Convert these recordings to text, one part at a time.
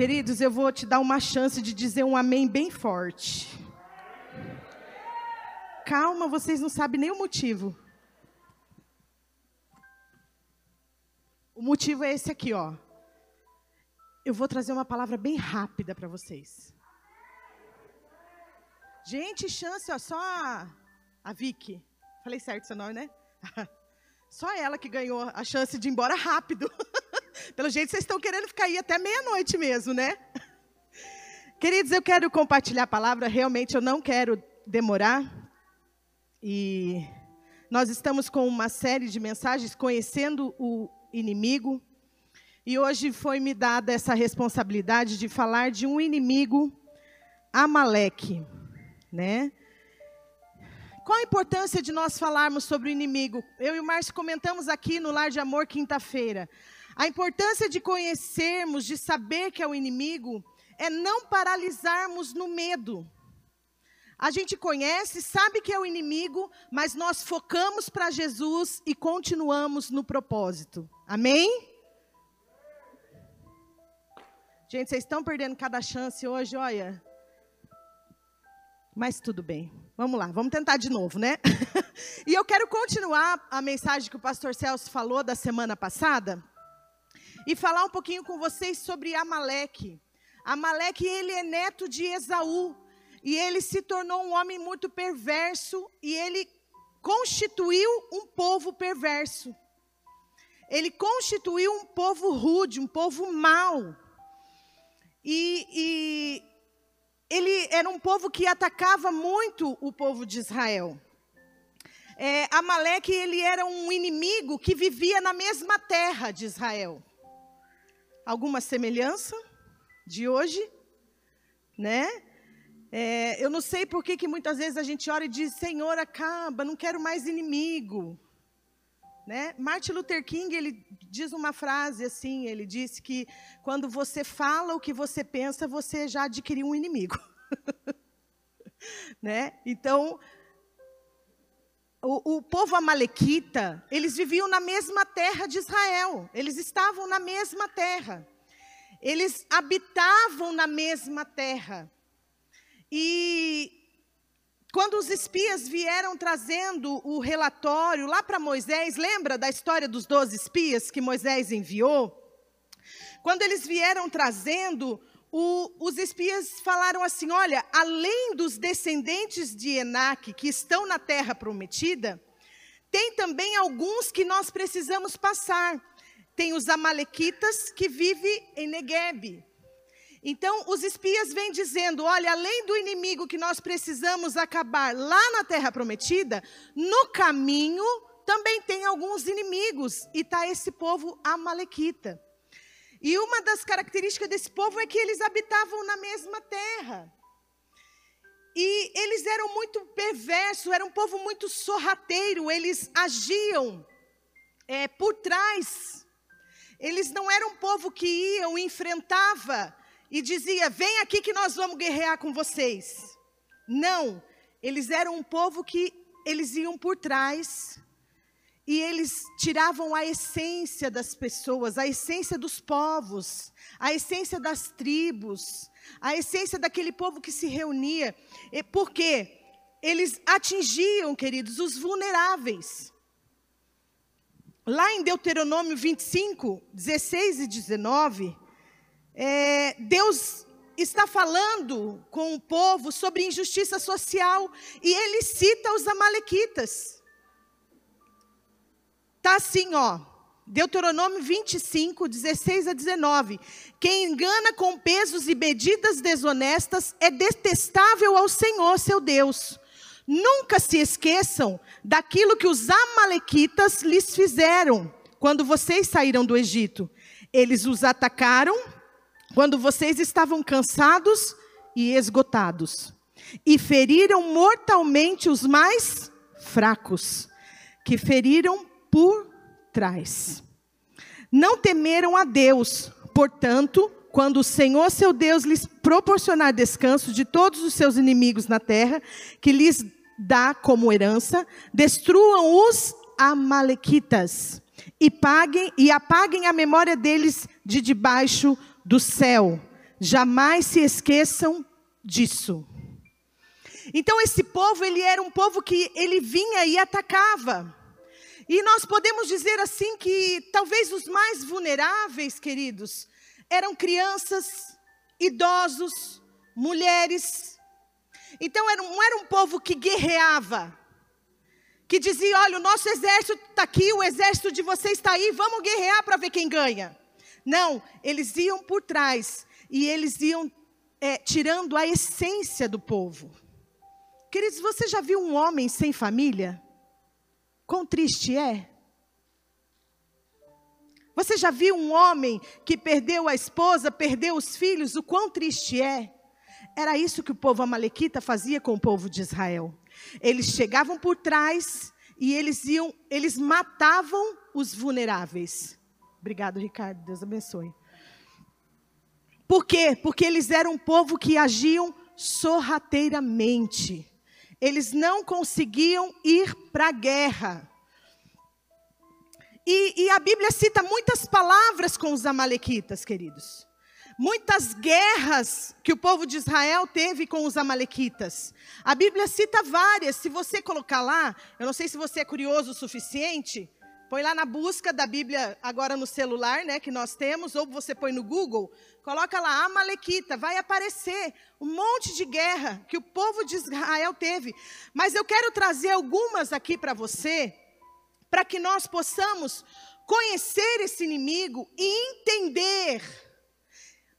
Queridos, eu vou te dar uma chance de dizer um amém bem forte. Calma, vocês não sabem nem o motivo. O motivo é esse aqui, ó. Eu vou trazer uma palavra bem rápida para vocês. Gente, chance, ó, só a, a Vicky. Falei certo seu nome, né? Só ela que ganhou a chance de ir embora rápido. Pelo jeito, vocês estão querendo ficar aí até meia-noite mesmo, né? Queridos, eu quero compartilhar a palavra. Realmente, eu não quero demorar. E nós estamos com uma série de mensagens conhecendo o inimigo. E hoje foi me dada essa responsabilidade de falar de um inimigo, Amaleque, né? Qual a importância de nós falarmos sobre o inimigo? Eu e o Márcio comentamos aqui no Lar de Amor quinta-feira. A importância de conhecermos, de saber que é o inimigo, é não paralisarmos no medo. A gente conhece, sabe que é o inimigo, mas nós focamos para Jesus e continuamos no propósito. Amém? Gente, vocês estão perdendo cada chance hoje, olha. Mas tudo bem. Vamos lá, vamos tentar de novo, né? e eu quero continuar a mensagem que o pastor Celso falou da semana passada e falar um pouquinho com vocês sobre Amaleque. Amaleque, ele é neto de Esaú e ele se tornou um homem muito perverso e ele constituiu um povo perverso. Ele constituiu um povo rude, um povo mau. E, e ele era um povo que atacava muito o povo de Israel. É, Amaleque, ele era um inimigo que vivia na mesma terra de Israel. Alguma semelhança de hoje, né? É, eu não sei por que, muitas vezes a gente ora e diz, Senhor, acaba, não quero mais inimigo. Né? Martin Luther King ele diz uma frase assim, ele disse que quando você fala o que você pensa, você já adquiriu um inimigo. né? Então, o, o, povo amalequita, eles viviam na mesma terra de Israel, eles estavam na mesma terra, eles habitavam na mesma terra. E quando os espias vieram trazendo o relatório lá para Moisés, lembra da história dos doze espias que Moisés enviou? Quando eles vieram trazendo, o, os espias falaram assim: olha, além dos descendentes de Enaque que estão na terra prometida, tem também alguns que nós precisamos passar. Tem os amalequitas que vivem em Negueb. Então, os espias vêm dizendo: olha, além do inimigo que nós precisamos acabar lá na terra prometida, no caminho também tem alguns inimigos, e está esse povo amalequita. E uma das características desse povo é que eles habitavam na mesma terra. E eles eram muito perversos, era um povo muito sorrateiro, eles agiam é, por trás. Eles não eram um povo que iam, enfrentava e dizia: Vem aqui que nós vamos guerrear com vocês. Não, eles eram um povo que eles iam por trás e eles tiravam a essência das pessoas, a essência dos povos, a essência das tribos, a essência daquele povo que se reunia. Por quê? Eles atingiam, queridos, os vulneráveis. Lá em Deuteronômio 25, 16 e 19, é, Deus está falando com o povo sobre injustiça social e ele cita os amalequitas. Tá assim, ó. Deuteronômio 25, 16 a 19. Quem engana com pesos e medidas desonestas é detestável ao Senhor, seu Deus. Nunca se esqueçam daquilo que os amalequitas lhes fizeram quando vocês saíram do Egito. Eles os atacaram quando vocês estavam cansados e esgotados, e feriram mortalmente os mais fracos, que feriram por trás. Não temeram a Deus, portanto, quando o Senhor seu Deus lhes proporcionar descanso de todos os seus inimigos na terra, que lhes dá como herança, destruam os amalequitas e paguem e apaguem a memória deles de debaixo do céu. Jamais se esqueçam disso. Então esse povo, ele era um povo que ele vinha e atacava. E nós podemos dizer assim que talvez os mais vulneráveis, queridos, eram crianças, idosos, mulheres. Então era, não era um povo que guerreava, que dizia: olha, o nosso exército está aqui, o exército de vocês está aí, vamos guerrear para ver quem ganha. Não, eles iam por trás e eles iam é, tirando a essência do povo. Queridos, você já viu um homem sem família? Quão triste é? Você já viu um homem que perdeu a esposa, perdeu os filhos? O quão triste é? Era isso que o povo amalequita fazia com o povo de Israel. Eles chegavam por trás e eles iam, eles matavam os vulneráveis. Obrigado, Ricardo. Deus abençoe. Por quê? Porque eles eram um povo que agiam sorrateiramente eles não conseguiam ir para a guerra. E, e, a Bíblia cita muitas palavras com os Amalequitas, queridos. Muitas guerras que o povo de Israel teve com os Amalequitas. A Bíblia cita várias. Se você colocar lá, eu não sei se você é curioso o suficiente, Põe lá na busca da Bíblia agora no celular, né, que nós temos, ou você põe no Google, coloca lá Amalequita, vai aparecer um monte de guerra que o povo de Israel teve. Mas eu quero trazer algumas aqui para você, para que nós possamos conhecer esse inimigo e entender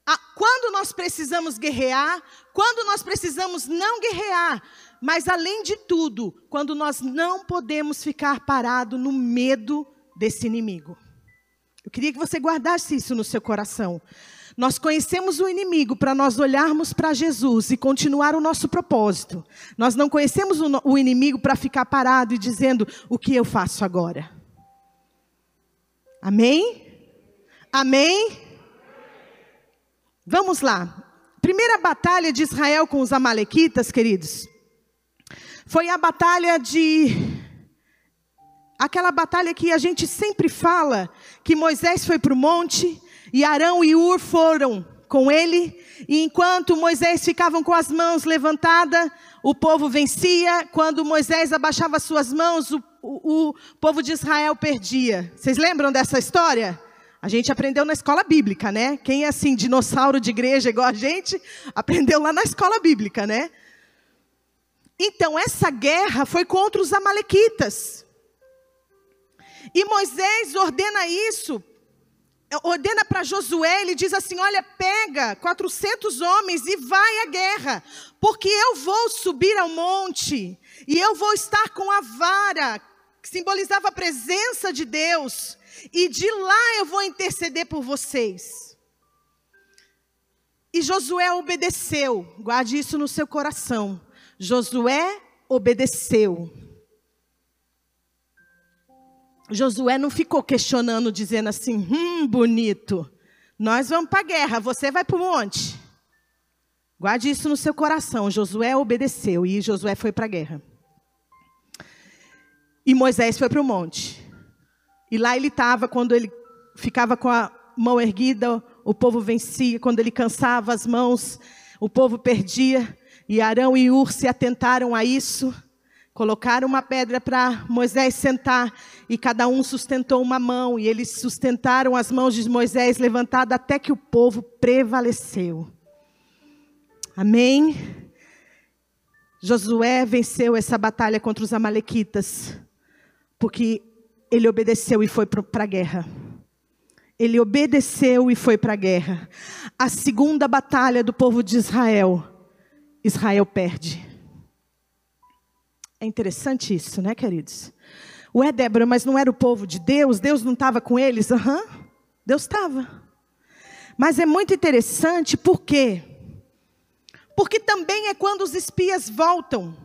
a, quando nós precisamos guerrear, quando nós precisamos não guerrear, mas além de tudo, quando nós não podemos ficar parado no medo desse inimigo. Eu queria que você guardasse isso no seu coração. Nós conhecemos o inimigo para nós olharmos para Jesus e continuar o nosso propósito. Nós não conhecemos o, inimigo para ficar parado e dizendo o que eu faço agora. Amém? Amém? Vamos lá. Primeira batalha de Israel com os Amalequitas, queridos. Foi a batalha de. Aquela batalha que a gente sempre fala, que Moisés foi para o monte, e Arão e Ur foram com ele, e enquanto Moisés ficavam com as mãos levantadas, o povo vencia, quando Moisés abaixava suas mãos, o, o, o povo de Israel perdia. Vocês lembram dessa história? A gente aprendeu na escola bíblica, né? Quem é assim, dinossauro de igreja igual a gente, aprendeu lá na escola bíblica, né? Então, essa guerra foi contra os Amalequitas. E Moisés ordena isso, ordena para Josué, ele diz assim: Olha, pega 400 homens e vai à guerra, porque eu vou subir ao monte, e eu vou estar com a vara, que simbolizava a presença de Deus, e de lá eu vou interceder por vocês. E Josué obedeceu, guarde isso no seu coração. Josué obedeceu. Josué não ficou questionando, dizendo assim: hum, bonito, nós vamos para a guerra, você vai para o monte. Guarde isso no seu coração. Josué obedeceu e Josué foi para a guerra. E Moisés foi para o monte. E lá ele estava, quando ele ficava com a mão erguida, o povo vencia. Quando ele cansava as mãos, o povo perdia. E Arão e Ur se atentaram a isso, colocaram uma pedra para Moisés sentar, e cada um sustentou uma mão, e eles sustentaram as mãos de Moisés levantadas até que o povo prevaleceu. Amém? Josué venceu essa batalha contra os Amalequitas, porque ele obedeceu e foi para a guerra. Ele obedeceu e foi para a guerra. A segunda batalha do povo de Israel Israel perde. É interessante isso, né, queridos? Ué, Débora, mas não era o povo de Deus? Deus não estava com eles? Aham, uhum, Deus estava. Mas é muito interessante, por quê? Porque também é quando os espias voltam.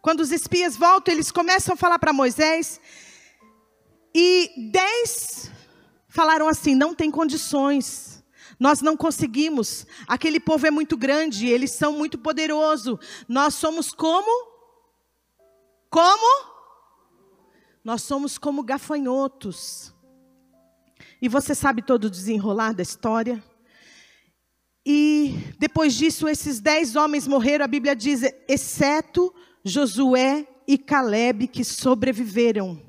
Quando os espias voltam, eles começam a falar para Moisés. E dez falaram assim: não tem condições. Nós não conseguimos. Aquele povo é muito grande, eles são muito poderosos. Nós somos como? Como? Nós somos como gafanhotos. E você sabe todo o desenrolar da história? E depois disso, esses dez homens morreram, a Bíblia diz, exceto Josué e Caleb, que sobreviveram.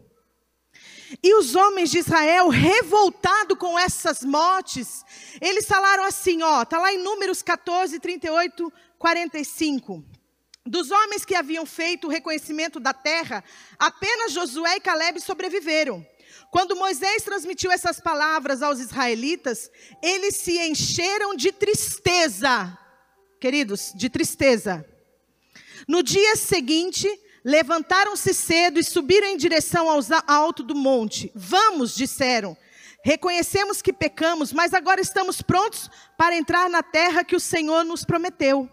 E os homens de Israel, revoltados com essas mortes, eles falaram assim, ó, tá lá em Números 14, 38, 45. Dos homens que haviam feito o reconhecimento da terra, apenas Josué e Caleb sobreviveram. Quando Moisés transmitiu essas palavras aos israelitas, eles se encheram de tristeza. Queridos, de tristeza. No dia seguinte, levantaram-se cedo e subiram em direção ao alto do monte. Vamos, disseram. Reconhecemos que pecamos, mas agora estamos prontos para entrar na terra que o Senhor nos prometeu.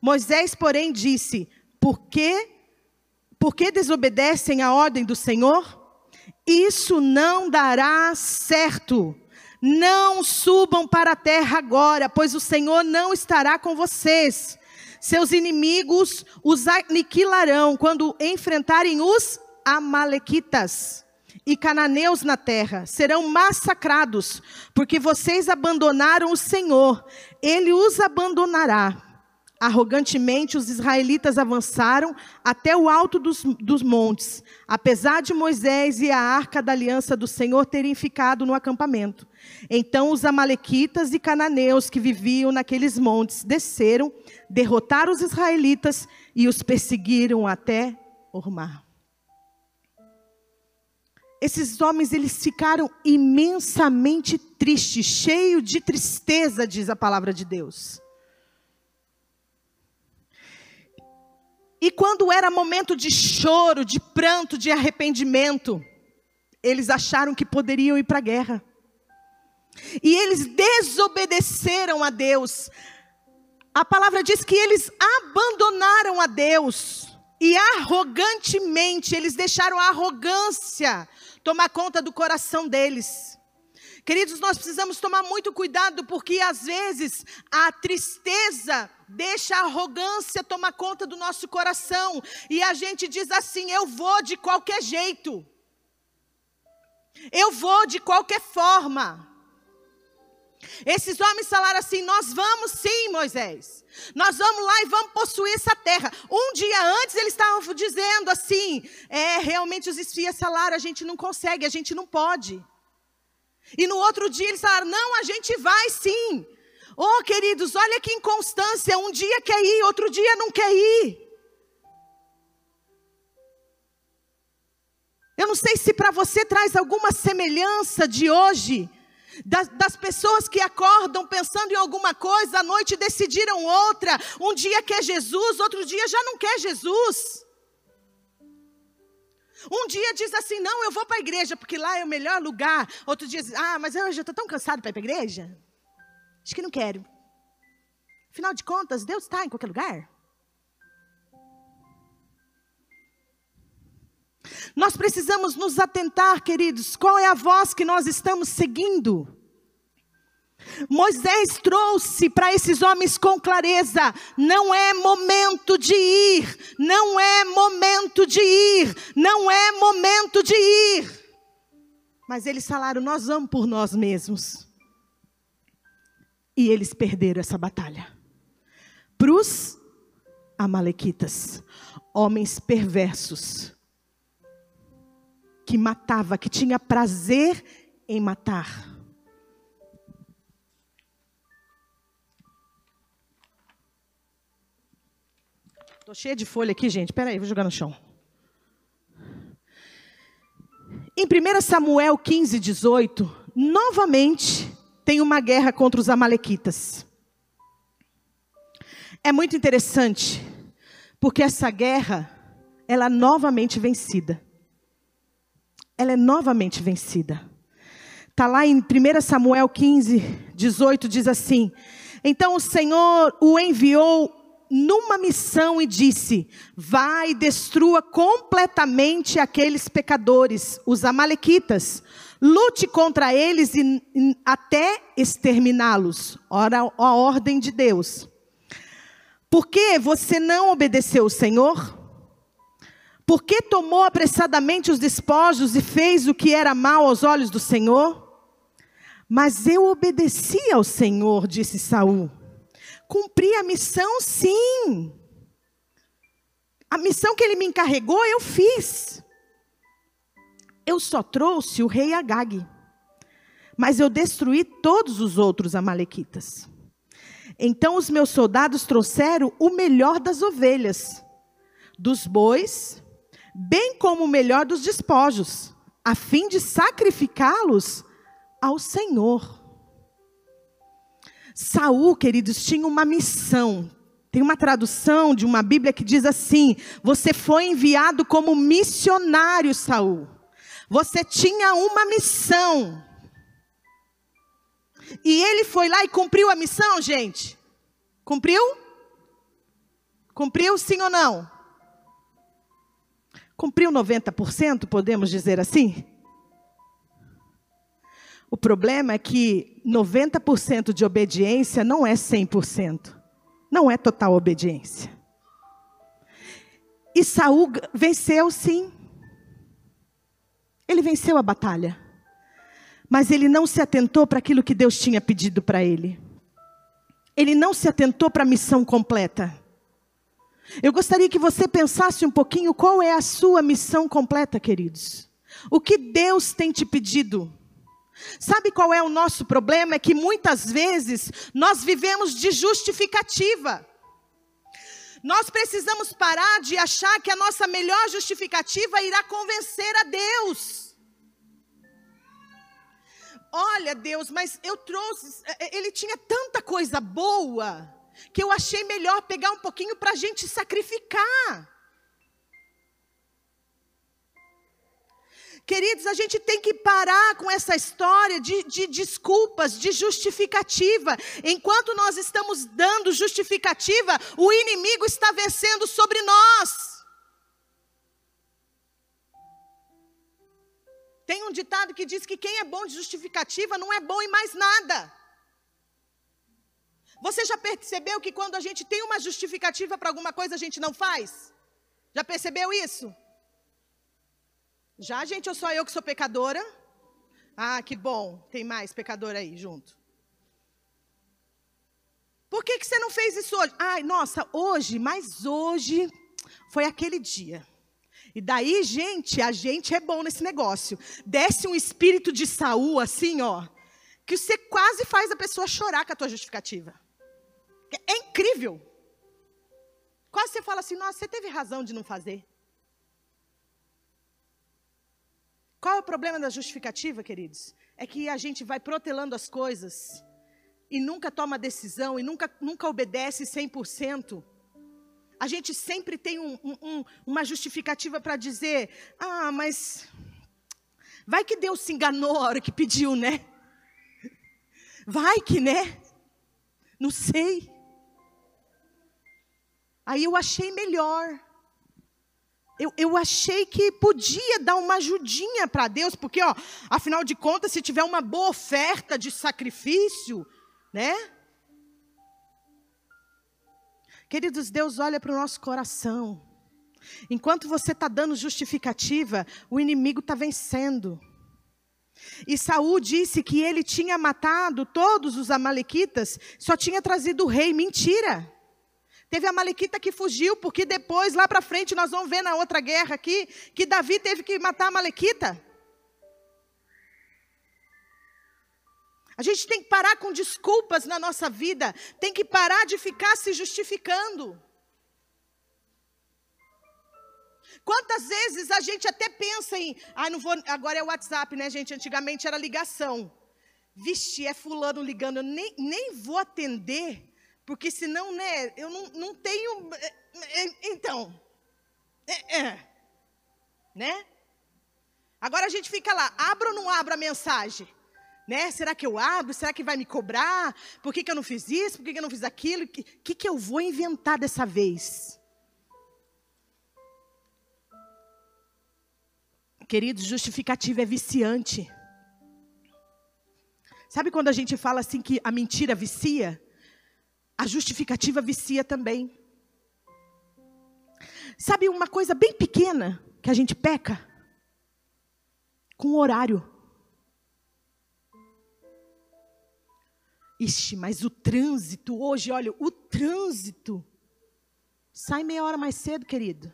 Moisés, porém, disse: Por que, por que desobedecem a ordem do Senhor? Isso não dará certo. Não subam para a terra agora, pois o Senhor não estará com vocês. Seus inimigos os aniquilarão quando enfrentarem os Amalequitas e cananeus na terra. Serão massacrados, porque vocês abandonaram o Senhor. Ele os abandonará. Arrogantemente, os israelitas avançaram até o alto dos, dos, montes, apesar de Moisés e a arca da aliança do Senhor terem ficado no acampamento. Então, os amalequitas e cananeus que viviam naqueles montes desceram, derrotaram os israelitas e os perseguiram até Ormar. Esses homens, eles ficaram imensamente tristes, cheios de tristeza, diz a palavra de Deus. E quando era momento de choro, de pranto, de arrependimento, eles acharam que poderiam ir para a guerra. E eles desobedeceram a Deus. A palavra diz que eles abandonaram a Deus. E arrogantemente, eles deixaram a arrogância tomar conta do coração deles. Queridos, nós precisamos tomar muito cuidado, porque às vezes a tristeza deixa a arrogância tomar conta do nosso coração, e a gente diz assim: eu vou de qualquer jeito, eu vou de qualquer forma. Esses homens falaram assim: Nós vamos sim, Moisés. Nós vamos lá e vamos possuir essa terra. Um dia antes eles estavam dizendo assim: É, realmente os espias falaram, a gente não consegue, a gente não pode. E no outro dia eles falaram: não, a gente vai sim. Oh, queridos, olha que inconstância. Um dia quer ir, outro dia não quer ir. Eu não sei se para você traz alguma semelhança de hoje, das, das, pessoas que acordam pensando em alguma coisa, à noite decidiram outra. Um dia quer Jesus, outro dia já não quer Jesus. Um dia diz assim: não, eu vou para a igreja, porque lá é o melhor lugar. Outro dia diz: ah, mas eu já estou tão cansado para ir para a igreja. Acho que não quero. Afinal de contas, Deus está em qualquer lugar. Nós precisamos nos atentar, queridos, qual é a voz que nós estamos seguindo. Moisés trouxe para esses homens com clareza: não é momento de ir, não é momento de ir, não é momento de ir. Mas eles falaram: nós vamos por nós mesmos. E eles perderam essa batalha. Para os Amalequitas, homens perversos, que matava, que tinha prazer em matar. Estou cheia de folha aqui, gente. Espera aí, vou jogar no chão. Em 1 Samuel 15, 18, novamente tem uma guerra contra os amalequitas. É muito interessante, porque essa guerra, ela é novamente vencida. Ela é novamente vencida. Está lá em 1 Samuel 15, 18, diz assim: Então o Senhor o enviou numa missão e disse: Vai e destrua completamente aqueles pecadores, os Amalequitas. Lute contra eles e, e, até exterminá-los. Ora, a ordem de Deus. Por que você não obedeceu o Senhor? Por que tomou apressadamente os despojos e fez o que era mal aos olhos do Senhor? Mas eu obedeci ao Senhor, disse Saul. Cumpri a missão, sim. A missão que ele me encarregou, eu fiz. Eu só trouxe o rei Agag, mas eu destruí todos os outros amalequitas. Então os meus soldados trouxeram o melhor das ovelhas, dos bois, bem como o melhor dos despojos, a fim de sacrificá-los ao Senhor. Saul, queridos, tinha uma missão. Tem uma tradução de uma Bíblia que diz assim: Você foi enviado como missionário, Saul. Você tinha uma missão. E ele foi lá e cumpriu a missão, gente? Cumpriu? Cumpriu sim ou não? Cumpriu 90%, podemos dizer assim? O problema é que 90% de obediência não é 100%. Não é total obediência. E Saul venceu sim. Ele venceu a batalha. Mas ele não se atentou para aquilo que Deus tinha pedido para ele. Ele não se atentou para a missão completa. Eu gostaria que você pensasse um pouquinho qual é a sua missão completa, queridos. O que Deus tem te pedido? Sabe qual é o nosso problema? É que muitas vezes nós vivemos de justificativa. Nós precisamos parar de achar que a nossa melhor justificativa irá convencer a Deus. Olha, Deus, mas eu trouxe, é, ele tinha tanta coisa boa que eu achei melhor pegar um pouquinho para a gente sacrificar. Queridos, a gente tem que parar com essa história de, de, desculpas, de justificativa. Enquanto nós estamos dando justificativa, o inimigo está vencendo sobre nós. Tem um ditado que diz que quem é bom de justificativa não é bom em mais nada. Você já percebeu que quando a gente tem uma justificativa para alguma coisa, a gente não faz? Já percebeu isso? Já, gente, ou só eu que sou pecadora? Ah, que bom, tem mais pecador aí junto. Por que, que você não fez isso hoje? Ai, nossa, hoje, mas hoje foi aquele dia. E daí, gente, a gente é bom nesse negócio. Desce um espírito de Saul assim, ó, que você quase faz a pessoa chorar com a tua justificativa. É incrível. Quase você fala assim, nossa, você teve razão de não fazer. Qual é o problema da justificativa, queridos? É que a gente vai protelando as coisas e nunca toma decisão e nunca, nunca obedece 100%. A gente sempre tem um, um, uma justificativa para dizer: ah, mas vai que Deus se enganou a hora que pediu, né? Vai que, né? Não sei. Aí eu achei melhor. Eu, eu achei que podia dar uma ajudinha para Deus, porque, ó, afinal de contas, se tiver uma boa oferta de sacrifício, né? Queridos, Deus olha para o nosso coração. Enquanto você está dando justificativa, o inimigo está vencendo. E Saul disse que ele tinha matado todos os amalequitas, só tinha trazido o rei. Mentira. Teve a Malequita que fugiu, porque depois, lá para frente, nós vamos ver na outra guerra aqui, que Davi teve que matar a Malequita. A gente tem que parar com desculpas na nossa vida, tem que parar de ficar se justificando. Quantas vezes a gente até pensa em, ah, não vou, agora é o WhatsApp, né, gente? Antigamente era ligação. Vixe, é fulano ligando, eu nem, nem vou atender, porque senão, né, eu não, não tenho. É, é, então. É, é, né? Agora a gente fica lá, abro ou não abro a mensagem? Né? Será que eu abro? Será que vai me cobrar? Por que, que eu não fiz isso? Por que, que eu não fiz aquilo? O que, que, que eu vou inventar dessa vez? Queridos, justificativa é viciante. Sabe quando a gente fala assim que a mentira vicia? A justificativa vicia também. Sabe uma coisa bem pequena que a gente peca? Com o horário. Ixi, mas o trânsito hoje, olha, o trânsito. Sai meia hora mais cedo, querido.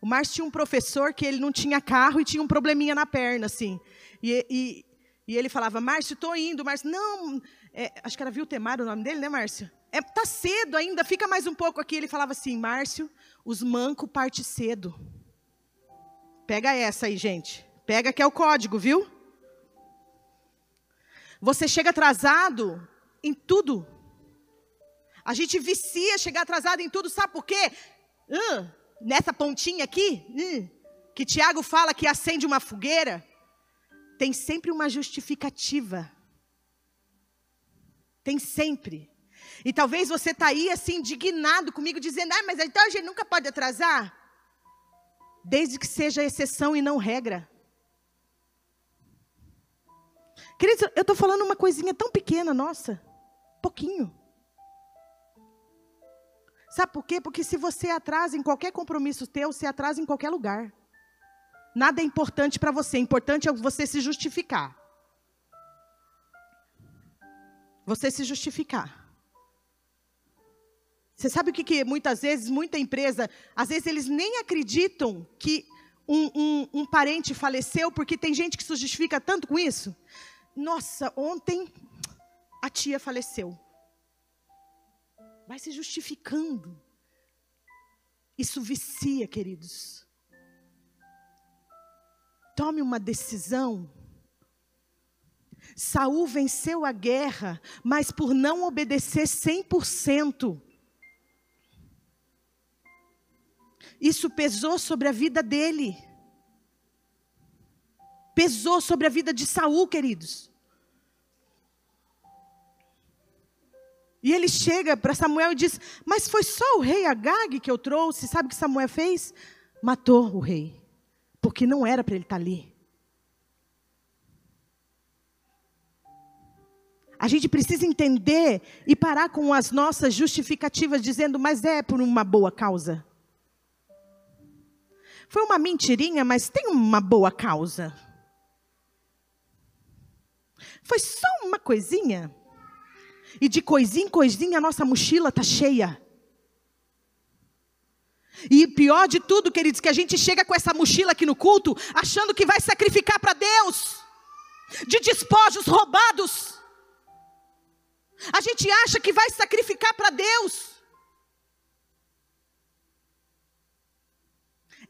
O Márcio tinha um professor que ele não tinha carro e tinha um probleminha na perna, assim. E, e, e ele falava, Márcio, estou indo. Márcio, não, é, acho que era Viltemar o nome dele, né, Márcio? É, tá cedo ainda, fica mais um pouco aqui. Ele falava assim, Márcio, os mancos parte cedo. Pega essa aí, gente. Pega que é o código, viu? Você chega atrasado em tudo. A gente vicia chegar atrasado em tudo, sabe por quê? Nessa pontinha aqui, uh, que Tiago fala que acende uma fogueira, tem sempre uma justificativa. Tem sempre. E talvez você está aí assim, indignado comigo, dizendo, ah, mas então a gente nunca pode atrasar. Desde que seja exceção e não regra. Queridos, eu estou falando uma coisinha tão pequena, nossa, pouquinho. Sabe por quê? Porque se você atrasa em qualquer compromisso teu, você atrasa em qualquer lugar. Nada é importante para você, importante é você se justificar. Você se justificar. Você sabe o que, que muitas vezes, muita empresa, às vezes eles nem acreditam que um, um, um parente faleceu, porque tem gente que se justifica tanto com isso. Nossa, ontem a tia faleceu. Vai se justificando. Isso vicia, queridos. Tome uma decisão. Saul venceu a guerra, mas por não obedecer 100%. Isso pesou sobre a vida dele. Pesou sobre a vida de Saul, queridos. E ele chega para Samuel e diz: Mas foi só o rei Agag que eu trouxe. Sabe o que Samuel fez? Matou o rei, porque não era para ele estar ali. A gente precisa entender e parar com as nossas justificativas, dizendo, mas é por uma boa causa. Foi uma mentirinha, mas tem uma boa causa. Foi só uma coisinha. E de coisinha em coisinha a nossa mochila está cheia. E pior de tudo, queridos, que a gente chega com essa mochila aqui no culto, achando que vai sacrificar para Deus, de despojos roubados. A gente acha que vai sacrificar para Deus.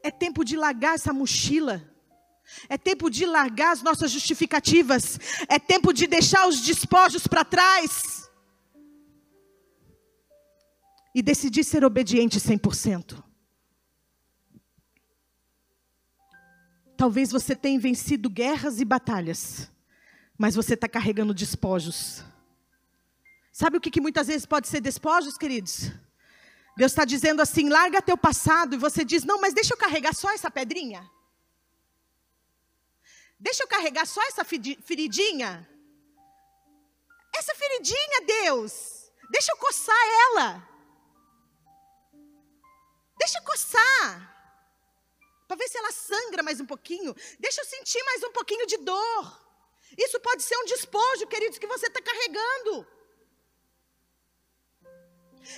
É tempo de largar essa mochila. É tempo de largar as nossas justificativas. É tempo de deixar os despojos para trás. E decidir ser obediente 100%. Talvez você tenha vencido guerras e batalhas, mas você está carregando despojos. Sabe o que, que muitas vezes pode ser despojos, queridos? Deus está dizendo assim: larga teu passado, e você diz: não, mas deixa eu carregar só essa pedrinha. Deixa eu carregar só essa feridinha. Essa feridinha, Deus, deixa eu coçar ela. Deixa eu coçar. Para ver se ela sangra mais um pouquinho. Deixa eu sentir mais um pouquinho de dor. Isso pode ser um despojo, queridos, que você está carregando.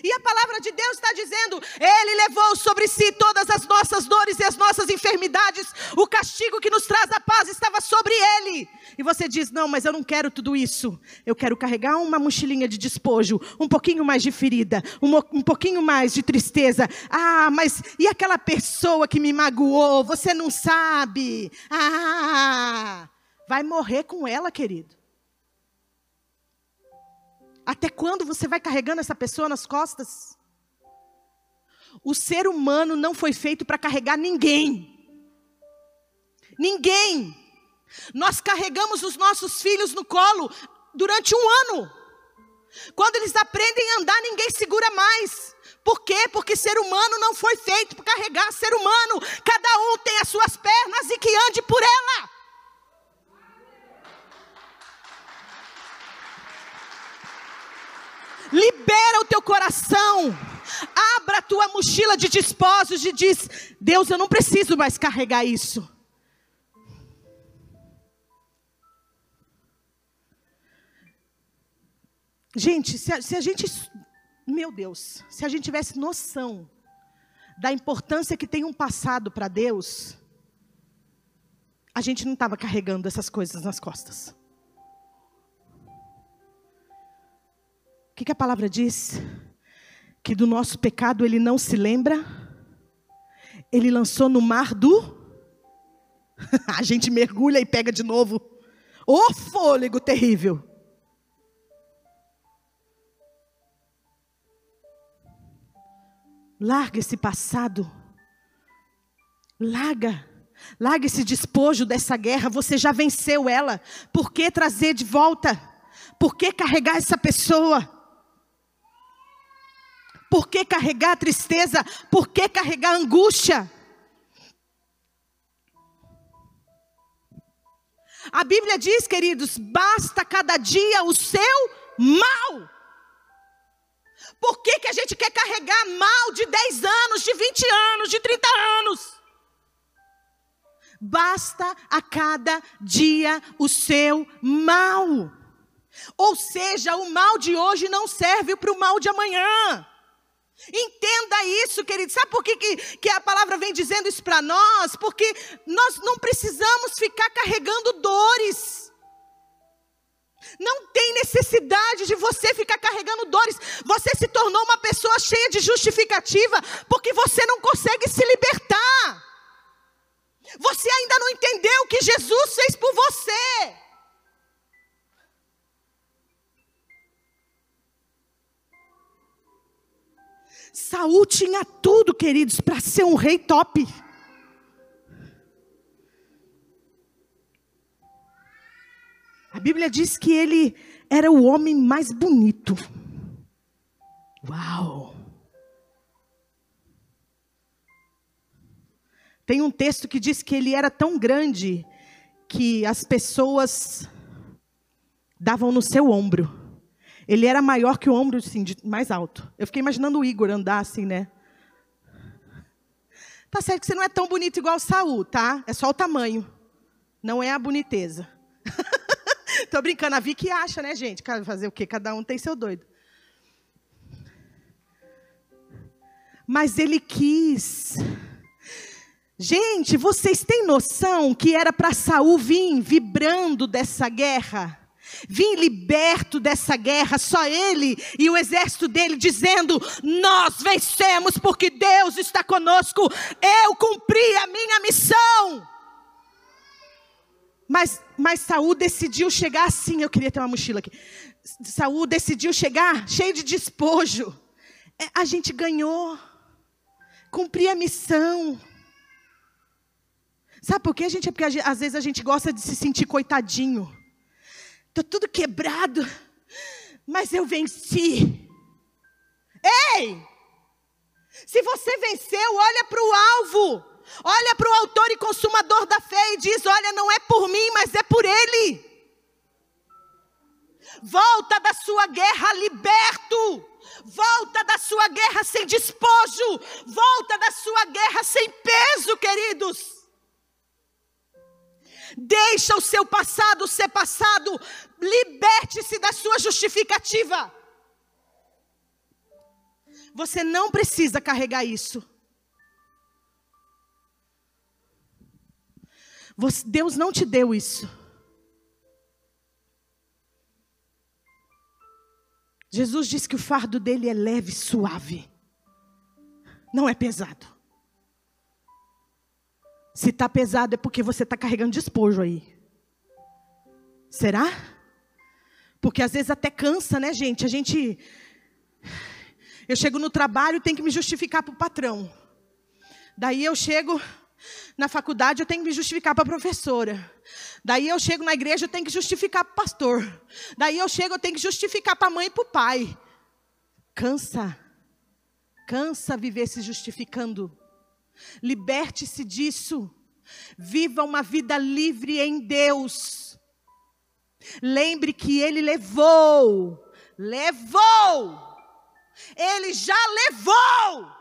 E a palavra de Deus está dizendo: Ele levou sobre si todas as nossas dores e as nossas enfermidades, o castigo que nos traz a paz estava sobre Ele. E você diz: Não, mas eu não quero tudo isso. Eu quero carregar uma mochilinha de despojo, um pouquinho mais de ferida, um, um pouquinho mais de tristeza. Ah, mas e aquela pessoa que me magoou? Você não sabe. Ah, vai morrer com ela, querido. Até quando você vai carregando essa pessoa nas costas? O ser humano não foi feito para carregar ninguém. Ninguém. Nós carregamos os nossos filhos no colo durante um ano. Quando eles aprendem a andar, ninguém segura mais. Por quê? Porque ser humano não foi feito para carregar ser humano. Cada um tem as suas pernas e que ande por ela. Libera o teu coração. Abra a tua mochila de despojos e diz: Deus, eu não preciso mais carregar isso. Gente, se a, se a gente. Meu Deus, se a gente tivesse noção da importância que tem um passado para Deus, a gente não estava carregando essas coisas nas costas. Que, que a palavra diz? Que do nosso pecado ele não se lembra, ele lançou no mar do. a gente mergulha e pega de novo. O fôlego terrível. Larga esse passado. Larga. Larga esse despojo dessa guerra. Você já venceu ela. Por que trazer de volta? Por que carregar essa pessoa? Por que carregar a tristeza? Por que carregar a angústia? A Bíblia diz, queridos, basta cada dia o seu mal. Por que, que a gente quer carregar mal de 10 anos, de 20 anos, de 30 anos? Basta a cada dia o seu mal. Ou seja, o mal de hoje não serve para o mal de amanhã. Entenda isso, querido. Sabe por que, que, que a palavra vem dizendo isso para nós? Porque nós não precisamos ficar carregando dores. Não tem necessidade de você ficar carregando dores. Você se tornou uma pessoa cheia de justificativa porque você não consegue se libertar. Você ainda não entendeu o que Jesus fez por você. Saul tinha tudo, queridos, para ser um rei top. A Bíblia diz que ele era o homem mais bonito. Uau! Tem um texto que diz que ele era tão grande que as pessoas davam no seu ombro. Ele era maior que o ombro, assim, de, mais alto. Eu fiquei imaginando o Igor andar assim, né? Tá certo que você não é tão bonito igual o Saul, tá? É só o tamanho. Não é a boniteza. Tô brincando, a Vicky acha, né, gente? Fazer o quê? Cada um tem seu doido. Mas ele quis. Gente, vocês têm noção que era para Saul vir vibrando dessa guerra? Vim liberto dessa guerra, só ele e o exército dele, dizendo: Nós vencemos porque Deus está conosco, eu cumpri a minha missão. Mas, mas Saul decidiu chegar assim. Eu queria ter uma mochila aqui. Saul decidiu chegar cheio de despojo. É, a gente ganhou, cumpri a missão. Sabe por quê, gente? É porque às vezes a gente gosta de se sentir coitadinho. Estou tudo quebrado, mas eu venci. Ei! Se você venceu, olha para o alvo. Olha para o autor e consumador da fé e diz: Olha, não é por mim, mas é por Ele. Volta da sua guerra liberto. Volta da sua guerra sem despojo. Volta da sua guerra sem peso, queridos. Deixa o seu passado ser passado. Liberte-se da sua justificativa. Você não precisa carregar isso. Você, Deus não te deu isso. Jesus disse que o fardo dele é leve, suave. Não é pesado. Se está pesado é porque você está carregando despojo aí. Será? Porque às vezes até cansa, né, gente? A gente. Eu chego no trabalho e tenho que me justificar para o patrão. Daí eu chego na faculdade, eu tenho que me justificar para a professora. Daí eu chego na igreja, eu tenho que justificar para o pastor. Daí eu chego, eu tenho que justificar para a mãe e para o pai. Cansa. Cansa viver se justificando. Liberte-se disso. Viva uma vida livre em Deus. Lembre que Ele levou, levou, Ele já levou.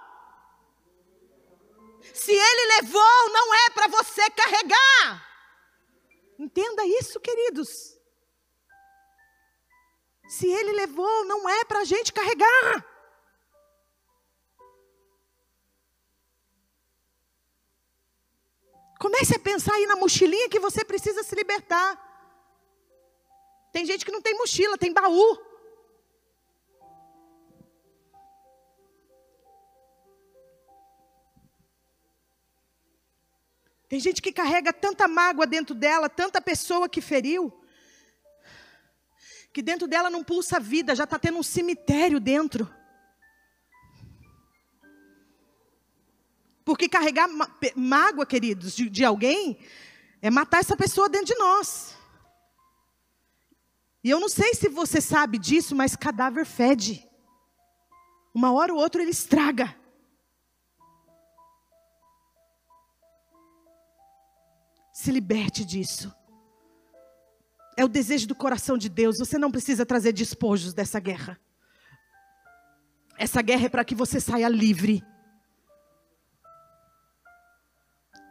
Se Ele levou, não é para você carregar. Entenda isso, queridos. Se ele levou, não é para a gente carregar. Comece a pensar aí na mochilinha que você precisa se libertar. Tem gente que não tem mochila, tem baú. Tem gente que carrega tanta mágoa dentro dela, tanta pessoa que feriu, que dentro dela não pulsa vida, já está tendo um cemitério dentro. Porque carregar mágoa, queridos, de, de alguém, é matar essa pessoa dentro de nós. E eu não sei se você sabe disso, mas cadáver fede. Uma hora ou outra ele estraga. Se liberte disso. É o desejo do coração de Deus. Você não precisa trazer despojos dessa guerra. Essa guerra é para que você saia livre.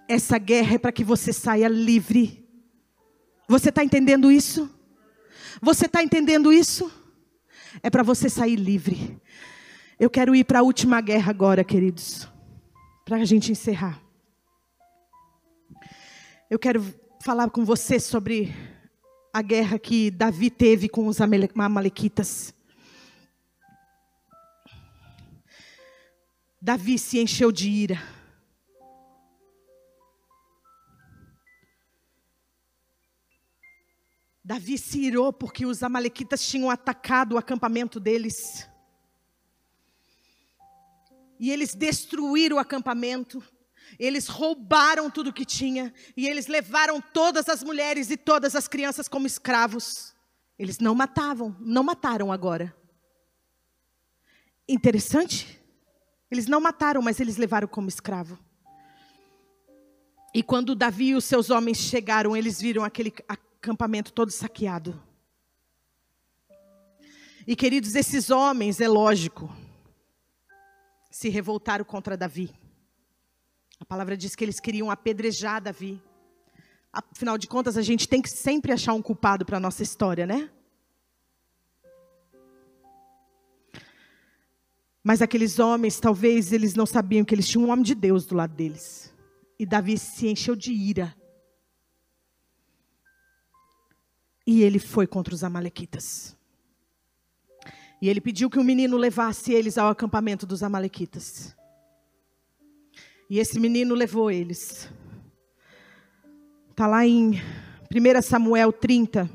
Essa guerra é para que você saia livre. Você está entendendo isso? Você está entendendo isso? É para você sair livre. Eu quero ir para a última guerra agora, queridos, para a gente encerrar. Eu quero falar com você sobre a guerra que Davi teve com os Amalequitas. Davi se encheu de ira. Davi se irou porque os Amalequitas tinham atacado o acampamento deles. E eles destruíram o acampamento. Eles roubaram tudo que tinha e eles levaram todas as mulheres e todas as crianças como escravos. Eles não matavam, não mataram agora. Interessante? Eles não mataram, mas eles levaram como escravo. E quando Davi e os seus homens chegaram, eles viram aquele acampamento todo saqueado. E queridos, esses homens, é lógico, se revoltaram contra Davi. A palavra diz que eles queriam apedrejar Davi. Afinal de contas, a gente tem que sempre achar um culpado para a nossa história, né? Mas aqueles homens, talvez eles não sabiam que eles tinham um homem de Deus do lado deles. E Davi se encheu de ira. E ele foi contra os Amalequitas. E ele pediu que o menino levasse eles ao acampamento dos Amalequitas. E esse menino levou eles. Está lá em 1 Samuel 30.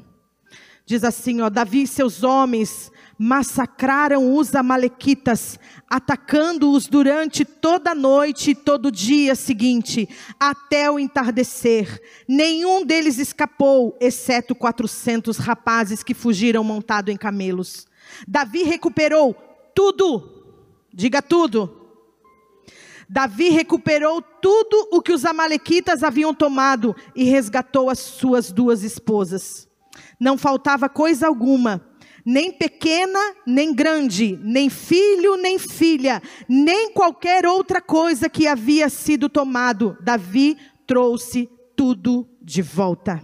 Diz assim: ó, Davi e seus homens massacraram os Amalequitas, atacando-os durante toda a noite e todo o dia seguinte, até o entardecer. Nenhum deles escapou, exceto 400 rapazes que fugiram montado em camelos. Davi recuperou tudo, diga tudo, Davi recuperou tudo o que os amalequitas haviam tomado e resgatou as suas duas esposas. Não faltava coisa alguma, nem pequena, nem grande, nem filho, nem filha, nem qualquer outra coisa que havia sido tomado. Davi trouxe tudo de volta.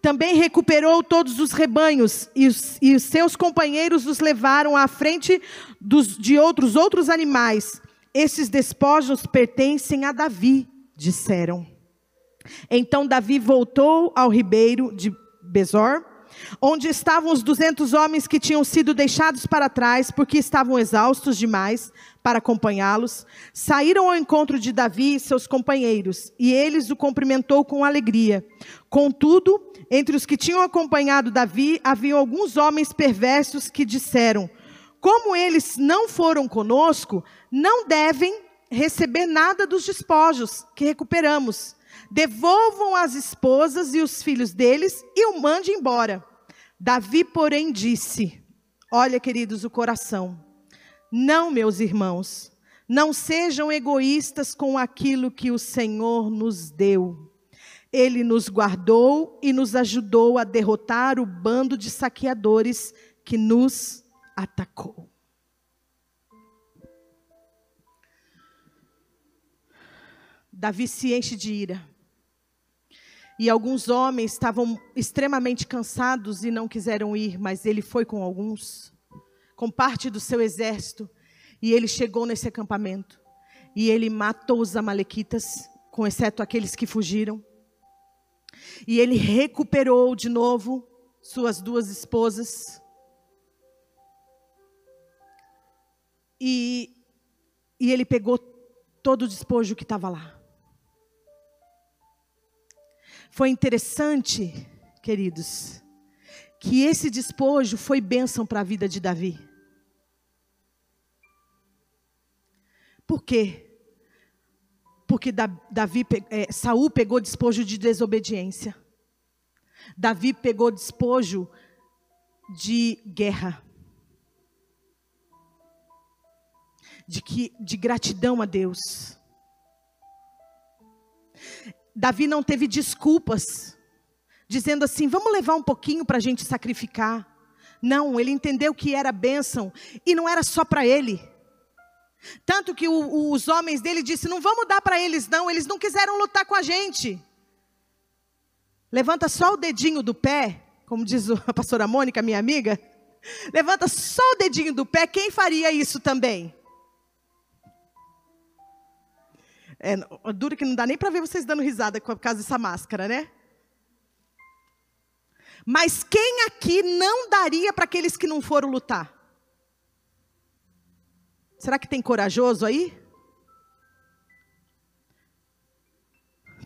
Também recuperou todos os rebanhos e os, e seus companheiros os levaram à frente dos, de outros outros animais esses despojos pertencem a Davi, disseram. Então Davi voltou ao ribeiro de Besor, onde estavam os duzentos homens que tinham sido deixados para trás, porque estavam exaustos demais para acompanhá-los. Saíram ao encontro de Davi e seus companheiros, e eles o cumprimentou com alegria. Contudo, entre os que tinham acompanhado Davi, havia alguns homens perversos que disseram: como eles não foram conosco, não devem receber nada dos despojos que recuperamos. Devolvam as esposas e os filhos deles e o mande embora. Davi, porém, disse: Olha, queridos, o coração. Não, meus irmãos, não sejam egoístas com aquilo que o Senhor nos deu. Ele nos guardou e nos ajudou a derrotar o bando de saqueadores que nos atacou. Davi se enche de ira. E alguns homens estavam extremamente cansados e não quiseram ir, mas ele foi com alguns, com parte do seu exército, e ele chegou nesse acampamento. E ele matou os amalequitas, com exceto aqueles que fugiram. E ele recuperou de novo suas duas esposas. E, e ele pegou todo o despojo que estava lá. Foi interessante, queridos, que esse despojo foi bênção para a vida de Davi. Por quê? Porque Davi, é, Saul pegou despojo de desobediência. Davi pegou despojo de guerra. De, que, de gratidão a Deus. Davi não teve desculpas, dizendo assim: vamos levar um pouquinho para a gente sacrificar. Não, ele entendeu que era bênção e não era só para ele. Tanto que o, os homens dele disseram: não vamos dar para eles, não, eles não quiseram lutar com a gente. Levanta só o dedinho do pé, como diz a pastora Mônica, minha amiga. Levanta só o dedinho do pé, quem faria isso também? É, duro que não dá nem para ver vocês dando risada por causa dessa máscara, né? Mas quem aqui não daria para aqueles que não foram lutar? Será que tem corajoso aí?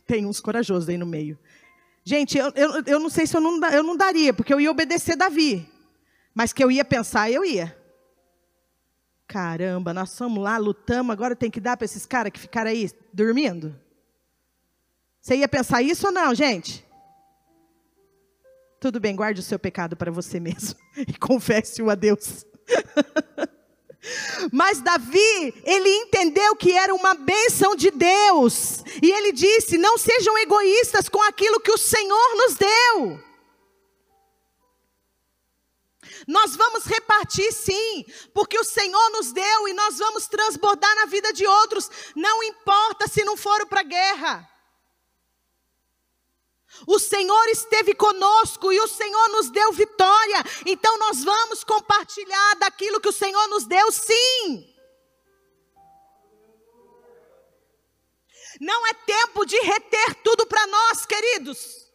Tem uns corajosos aí no meio. Gente, eu, eu, eu não sei se eu não, eu não daria, porque eu ia obedecer Davi. Mas que eu ia pensar, eu ia. Caramba, nós fomos lá, lutamos, agora tem que dar para esses caras que ficaram aí dormindo? Você ia pensar isso ou não, gente? Tudo bem, guarde o seu pecado para você mesmo e confesse-o a Deus. Mas Davi, ele entendeu que era uma bênção de Deus. E ele disse: Não sejam egoístas com aquilo que o Senhor nos deu. Nós vamos repartir sim, porque o Senhor nos deu e nós vamos transbordar na vida de outros, não importa se não for para a guerra. O Senhor esteve conosco e o Senhor nos deu vitória. Então nós vamos compartilhar daquilo que o Senhor nos deu, sim. Não é tempo de reter tudo para nós, queridos.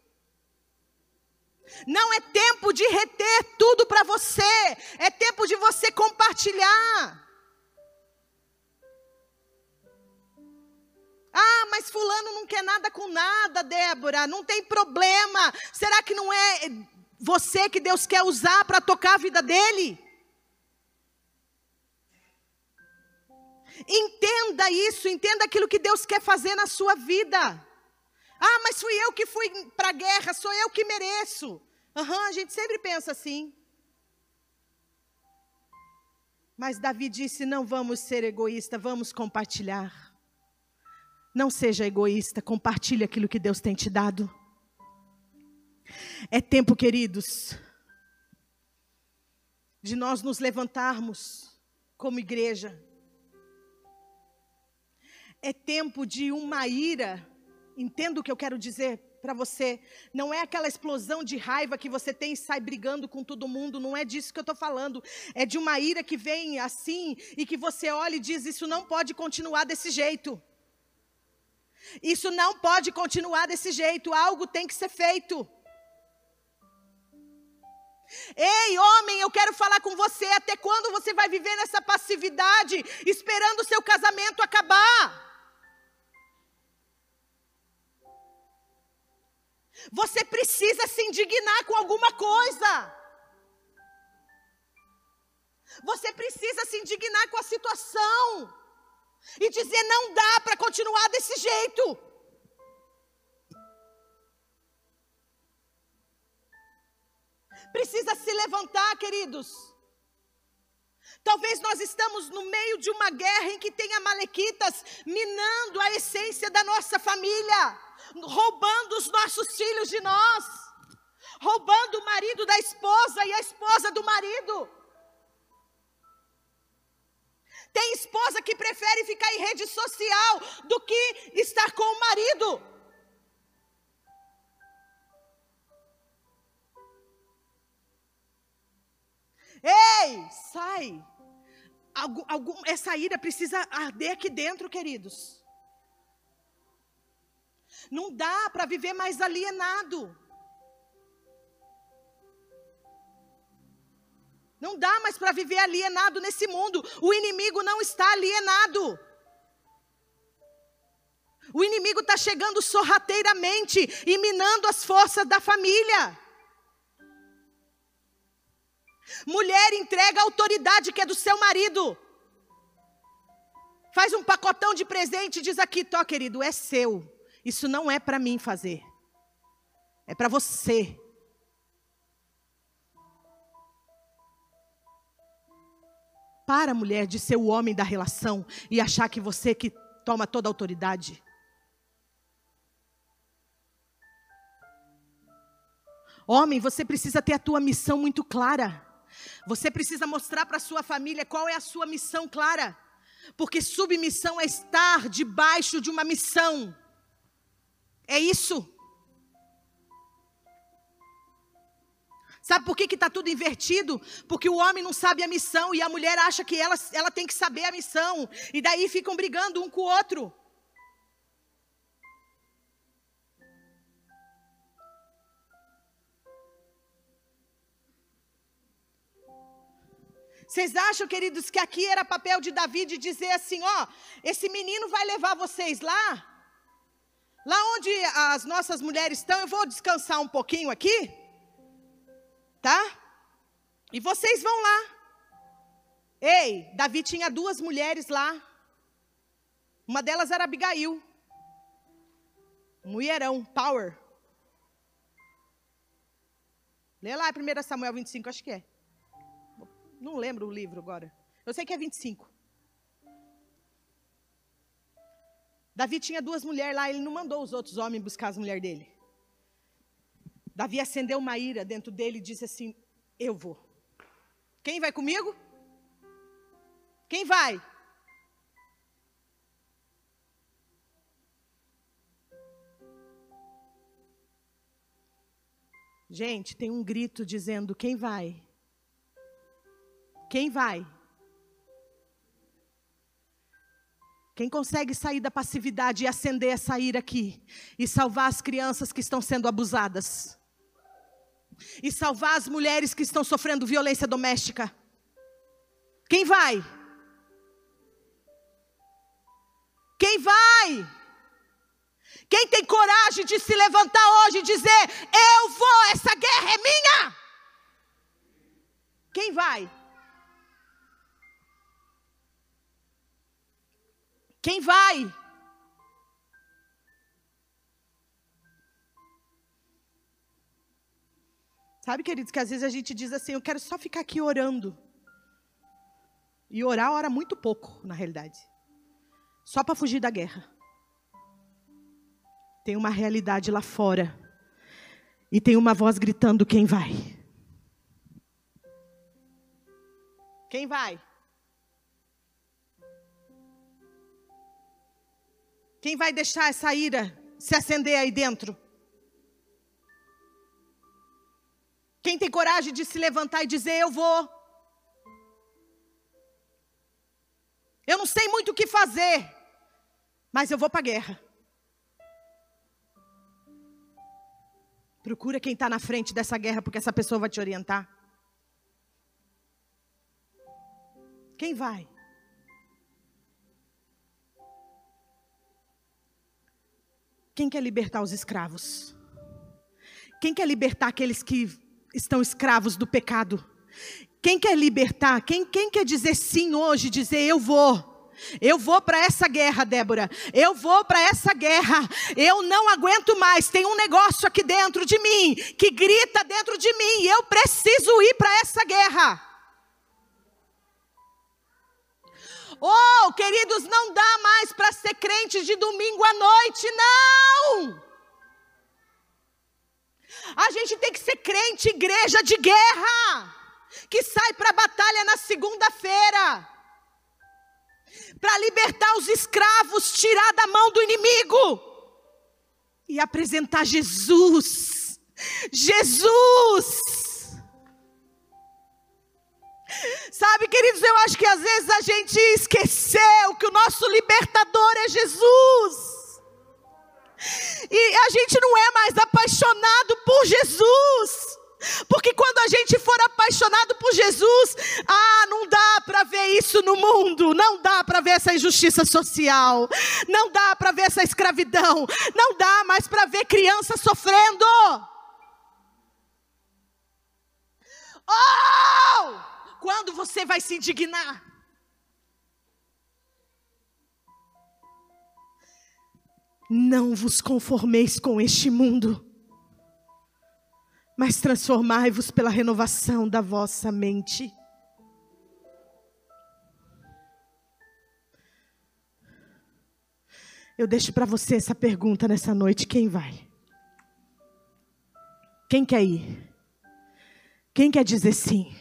Não é tempo de reter tudo para você. É tempo de você compartilhar. Ah, mas fulano não quer nada com nada, Débora, não tem problema. Será que não é você que Deus quer usar para tocar a vida dele? Entenda isso, entenda aquilo que Deus quer fazer na sua vida. Ah, mas fui eu que fui para a guerra, sou eu que mereço. Uhum, a gente sempre pensa assim. Mas Davi disse: não vamos ser egoístas, vamos compartilhar. Não seja egoísta, compartilhe aquilo que Deus tem te dado. É tempo, queridos, de nós nos levantarmos como igreja. É tempo de uma ira, entenda o que eu quero dizer para você. Não é aquela explosão de raiva que você tem e sai brigando com todo mundo, não é disso que eu estou falando. É de uma ira que vem assim e que você olha e diz: Isso não pode continuar desse jeito. Isso não pode continuar desse jeito, algo tem que ser feito. Ei, homem, eu quero falar com você. Até quando você vai viver nessa passividade, esperando o seu casamento acabar? Você precisa se indignar com alguma coisa. Você precisa se indignar com a situação e dizer: não dá para continuar desse jeito. Precisa se levantar, queridos. Talvez nós estamos no meio de uma guerra em que tem amalequitas minando a essência da nossa família, roubando os nossos filhos de nós, roubando o marido da esposa e a esposa do marido. Tem esposa que prefere ficar em rede social do que estar com o marido. Ei, sai! Algum, algum, essa ira precisa arder aqui dentro, queridos. Não dá para viver mais alienado. Não dá mais para viver alienado nesse mundo. O inimigo não está alienado. O inimigo está chegando sorrateiramente e minando as forças da família. Mulher entrega a autoridade que é do seu marido. Faz um pacotão de presente e diz aqui, tó querido, é seu. Isso não é para mim fazer. É para você. Para, mulher, de ser o homem da relação e achar que você que toma toda a autoridade. Homem, você precisa ter a tua missão muito clara. Você precisa mostrar para a sua família qual é a sua missão clara. Porque submissão é estar debaixo de uma missão. É isso. Sabe por que está tudo invertido? Porque o homem não sabe a missão e a mulher acha que ela, ela tem que saber a missão. E daí ficam brigando um com o outro. Vocês acham, queridos, que aqui era papel de Davi de dizer assim: ó, esse menino vai levar vocês lá? Lá onde as nossas mulheres estão, eu vou descansar um pouquinho aqui tá? E vocês vão lá. Ei, Davi tinha duas mulheres lá. Uma delas era Abigail. Mulherão, power. Lê lá 1 Samuel 25, acho que é. Não lembro o livro agora. Eu sei que é 25. Davi tinha duas mulheres lá, ele não mandou os outros homens buscar as mulheres dele. Davi acendeu uma ira dentro dele e disse assim: Eu vou. Quem vai comigo? Quem vai? Gente, tem um grito dizendo: Quem vai? Quem vai? Quem consegue sair da passividade e acender essa ira aqui e salvar as crianças que estão sendo abusadas? e salvar as mulheres que estão sofrendo violência doméstica? Quem vai? Quem vai? Quem tem coragem de se levantar hoje e dizer: Eu vou, essa guerra é minha? Quem vai? Quem vai? Sabe, queridos, que às vezes a gente diz assim: eu quero só ficar aqui orando. E orar, ora muito pouco, na realidade. Só para fugir da guerra. Tem uma realidade lá fora. E tem uma voz gritando: quem vai? Quem vai? Quem vai deixar essa ira se acender aí dentro? Quem tem coragem de se levantar e dizer: Eu vou. Eu não sei muito o que fazer, mas eu vou para a guerra. Procura quem está na frente dessa guerra, porque essa pessoa vai te orientar. Quem vai? Quem quer libertar os escravos? Quem quer libertar aqueles que estão escravos do pecado. Quem quer libertar? Quem, quem quer dizer sim hoje? Dizer eu vou. Eu vou para essa guerra, Débora. Eu vou para essa guerra. Eu não aguento mais. Tem um negócio aqui dentro de mim que grita dentro de mim. Eu preciso ir para essa guerra. Oh, queridos, não dá mais para ser crente de domingo à noite, não. A gente tem que ser crente, igreja de guerra, que sai para a batalha na segunda-feira, para libertar os escravos, tirar da mão do inimigo e apresentar Jesus. Jesus! Sabe, queridos, eu acho que às vezes a gente esqueceu que o nosso libertador é Jesus. E a gente não é mais apaixonado por Jesus. Porque quando a gente for apaixonado por Jesus, ah, não dá para ver isso no mundo, não dá para ver essa injustiça social, não dá para ver essa escravidão, não dá mais para ver criança sofrendo. Oh! Quando você vai se indignar? Não vos conformeis com este mundo, mas transformai-vos pela renovação da vossa mente. Eu deixo para você essa pergunta nessa noite: quem vai? Quem quer ir? Quem quer dizer sim?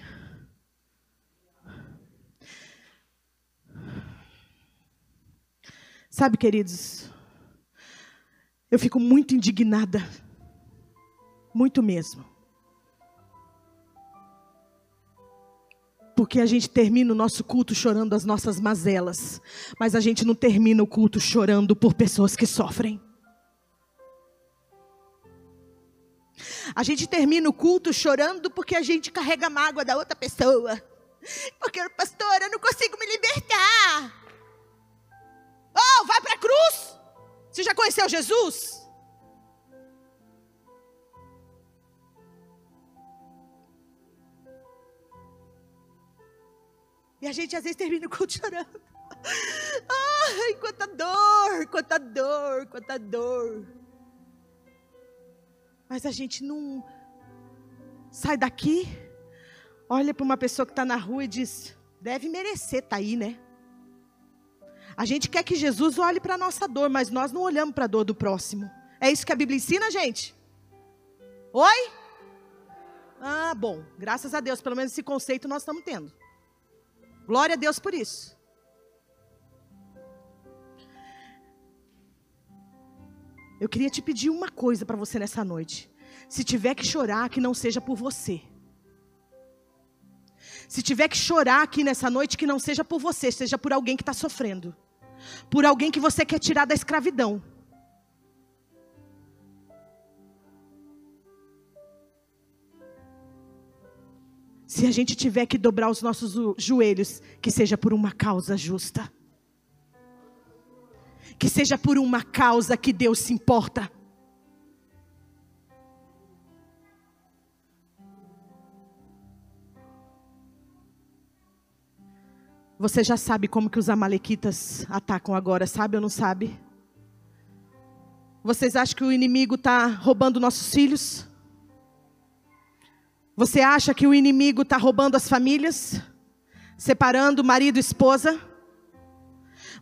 Sabe, queridos, eu fico muito indignada, muito mesmo. Porque a gente termina o nosso culto chorando as nossas mazelas, mas a gente não termina o culto chorando por pessoas que sofrem. A gente termina o culto chorando porque a gente carrega a mágoa da outra pessoa. Porque, pastor, eu não consigo me libertar. Oh, vai para a cruz. Você já conheceu Jesus? E a gente às vezes termina o culto chorando. Ai, quanta dor, quanta dor, quanta dor. Mas a gente não sai daqui, olha para uma pessoa que está na rua e diz: deve merecer estar tá aí, né? A gente quer que Jesus olhe para a nossa dor, mas nós não olhamos para a dor do próximo. É isso que a Bíblia ensina, gente? Oi? Ah, bom, graças a Deus, pelo menos esse conceito nós estamos tendo. Glória a Deus por isso. Eu queria te pedir uma coisa para você nessa noite. Se tiver que chorar, que não seja por você. Se tiver que chorar aqui nessa noite, que não seja por você, seja por alguém que está sofrendo por alguém que você quer tirar da escravidão. Se a gente tiver que dobrar os nossos joelhos, que seja por uma causa justa. Que seja por uma causa que Deus se importa. Você já sabe como que os amalequitas atacam agora, sabe ou não sabe? Vocês acham que o inimigo está roubando nossos filhos? Você acha que o inimigo está roubando as famílias? Separando marido e esposa?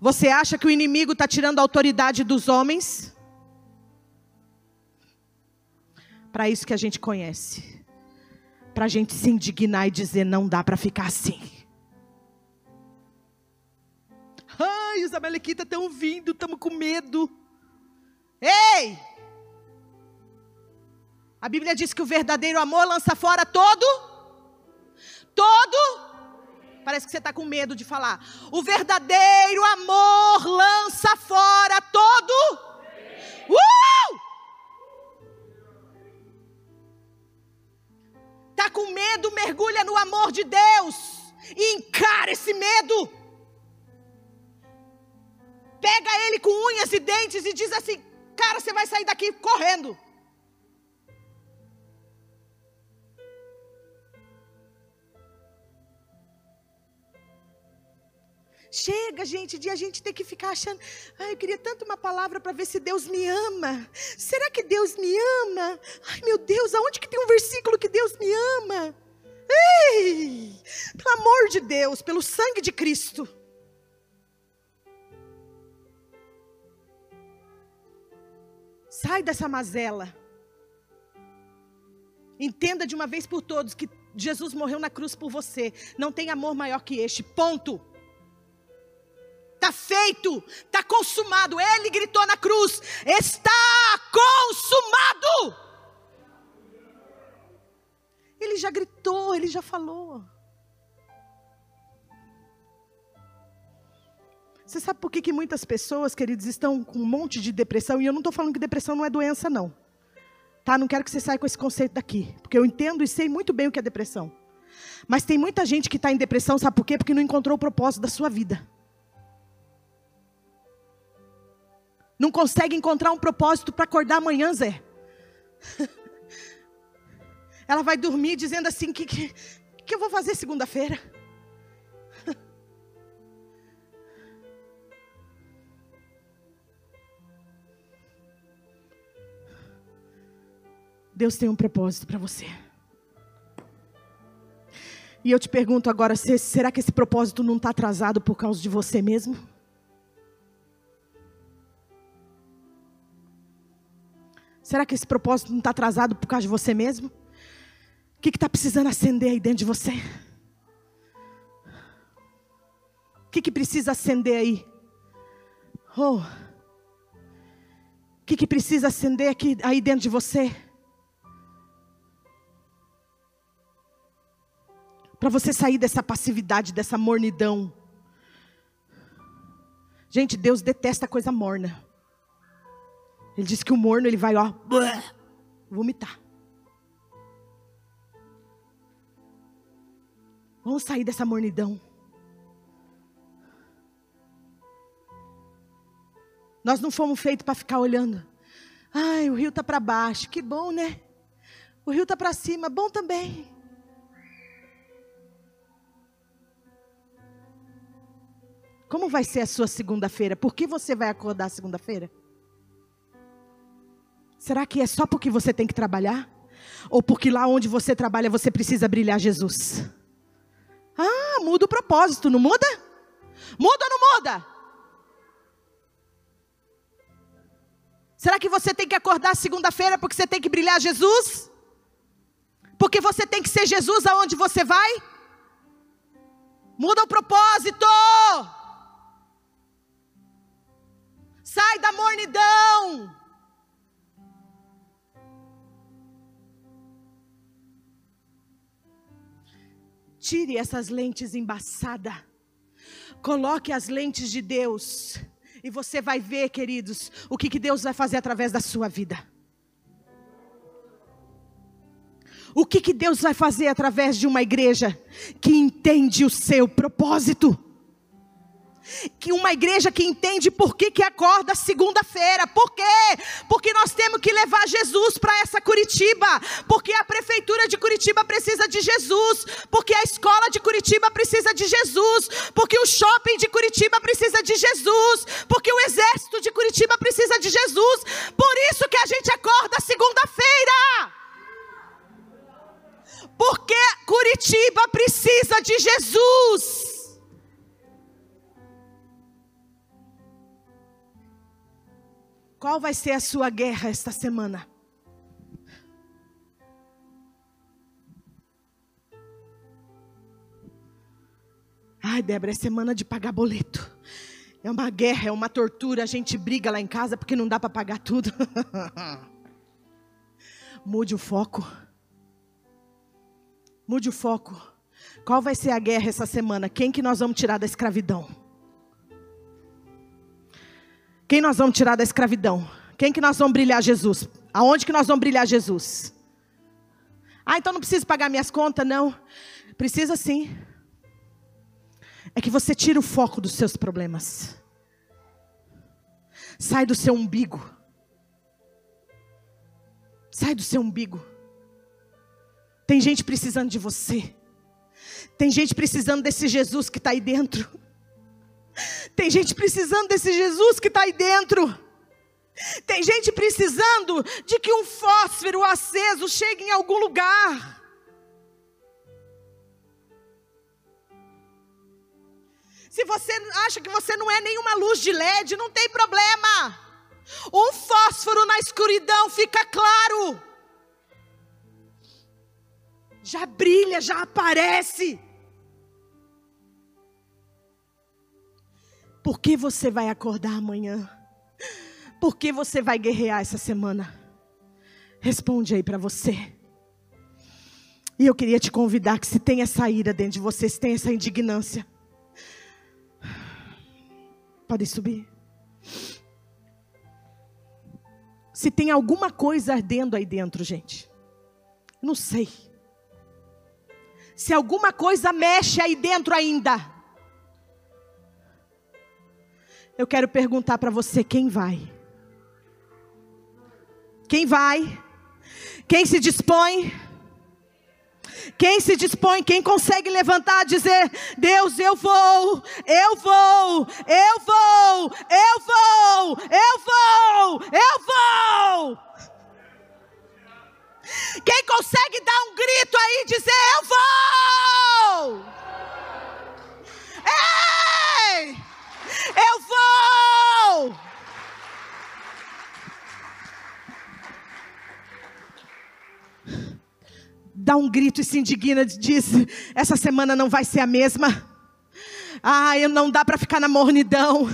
Você acha que o inimigo está tirando a autoridade dos homens? Para isso que a gente conhece. Para a gente se indignar e dizer: não dá para ficar assim. Ai, os amalequitas estão vindo, estamos com medo. Ei! A Bíblia diz que o verdadeiro amor lança fora todo. Todo. Parece que você está com medo de falar. O verdadeiro amor lança fora todo. Uh! Tá com medo? Mergulha no amor de Deus e encara esse medo pega ele com unhas e dentes e diz assim: Cara, você vai sair daqui correndo. Chega, gente, de a gente ter que ficar achando, ai, eu queria tanto uma palavra para ver se Deus me ama. Será que Deus me ama? Ai, meu Deus, aonde que tem um versículo que Deus me ama? Ei! Pelo amor de Deus, pelo sangue de Cristo. Sai dessa mazela. Entenda de uma vez por todos que Jesus morreu na cruz por você. Não tem amor maior que este. Ponto. Está feito, está consumado. Ele gritou na cruz: Está consumado. Ele já gritou, ele já falou. Você sabe por que, que muitas pessoas, queridos, estão com um monte de depressão? E eu não estou falando que depressão não é doença, não. Tá? Não quero que você saia com esse conceito daqui. Porque eu entendo e sei muito bem o que é depressão. Mas tem muita gente que está em depressão, sabe por quê? Porque não encontrou o propósito da sua vida. Não consegue encontrar um propósito para acordar amanhã, Zé. Ela vai dormir dizendo assim: o que, que, que eu vou fazer segunda-feira? Deus tem um propósito para você. E eu te pergunto agora: será que esse propósito não está atrasado por causa de você mesmo? Será que esse propósito não está atrasado por causa de você mesmo? O que está precisando acender aí dentro de você? O que, que precisa acender aí? Oh. O que, que precisa acender aqui, aí dentro de você? Para você sair dessa passividade, dessa mornidão. Gente, Deus detesta coisa morna. Ele diz que o morno ele vai, ó, vomitar. Vamos sair dessa mornidão. Nós não fomos feitos para ficar olhando. Ai, o rio está para baixo, que bom, né? O rio está para cima, bom também. Como vai ser a sua segunda-feira? Por que você vai acordar segunda-feira? Será que é só porque você tem que trabalhar? Ou porque lá onde você trabalha você precisa brilhar Jesus? Ah, muda o propósito, não muda? Muda ou não muda? Será que você tem que acordar segunda-feira porque você tem que brilhar Jesus? Porque você tem que ser Jesus aonde você vai? Muda o propósito. Sai da mornidão. Tire essas lentes embaçadas. Coloque as lentes de Deus. E você vai ver, queridos, o que, que Deus vai fazer através da sua vida. O que, que Deus vai fazer através de uma igreja que entende o seu propósito que uma igreja que entende por que, que acorda segunda-feira. Por quê? Porque nós temos que levar Jesus para essa Curitiba. Porque a prefeitura de Curitiba precisa de Jesus. Porque a escola de Curitiba precisa de Jesus. Porque o shopping de Curitiba precisa de Jesus. Porque o exército de Curitiba precisa de Jesus. Por isso que a gente acorda segunda-feira. Porque Curitiba precisa de Jesus. Qual vai ser a sua guerra esta semana? Ai, Débora, é semana de pagar boleto. É uma guerra, é uma tortura. A gente briga lá em casa porque não dá para pagar tudo. Mude o foco. Mude o foco. Qual vai ser a guerra essa semana? Quem que nós vamos tirar da escravidão? Quem nós vamos tirar da escravidão? Quem que nós vamos brilhar Jesus? Aonde que nós vamos brilhar Jesus? Ah, então não preciso pagar minhas contas, não. Precisa sim. É que você tira o foco dos seus problemas. Sai do seu umbigo. Sai do seu umbigo. Tem gente precisando de você. Tem gente precisando desse Jesus que está aí dentro. Tem gente precisando desse Jesus que está aí dentro. Tem gente precisando de que um fósforo aceso chegue em algum lugar. Se você acha que você não é nenhuma luz de LED, não tem problema. Um fósforo na escuridão fica claro. Já brilha, já aparece. Por que você vai acordar amanhã? Por que você vai guerrear essa semana? Responde aí para você. E eu queria te convidar que se tem essa ira dentro de você, se tem essa indignância, Podem subir. Se tem alguma coisa ardendo aí dentro, gente. Não sei. Se alguma coisa mexe aí dentro ainda. Eu quero perguntar para você: quem vai? Quem vai? Quem se dispõe? Quem se dispõe, quem consegue levantar, dizer: Deus, eu vou, eu vou, eu vou, eu vou, eu vou, eu vou. Quem consegue dar um grito aí e dizer: Eu vou! Ei! Eu vou! Dá um grito e se indigna, diz: essa semana não vai ser a mesma. Ah, eu não dá para ficar na mornidão.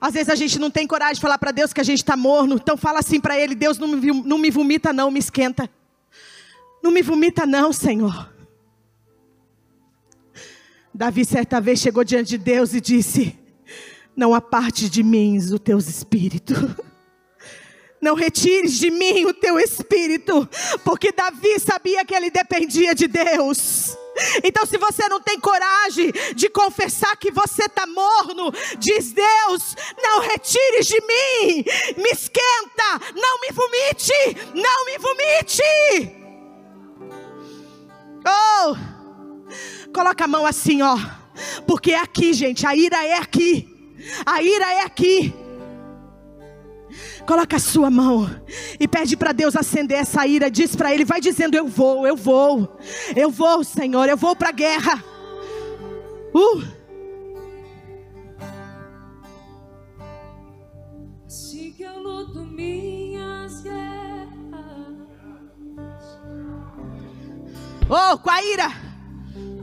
Às vezes a gente não tem coragem de falar para Deus que a gente está morno. Então fala assim para Ele: Deus, não me, não me vomita, não, me esquenta. Não me vomita, não, Senhor. Davi certa vez chegou diante de Deus e disse: Não aparte de mim o teu espírito. Não retires de mim o teu espírito, porque Davi sabia que ele dependia de Deus. Então, se você não tem coragem de confessar que você está morno, diz Deus: não retires de mim, me esquenta, não me vomite, não me vomite. Oh, coloca a mão assim, ó, porque é aqui, gente, a ira é aqui, a ira é aqui. Coloca a sua mão e pede para Deus acender essa ira. Diz para Ele, vai dizendo: Eu vou, eu vou, eu vou, Senhor, eu vou para a guerra. Uh. Assim que eu luto minhas guerras. Oh, com a ira.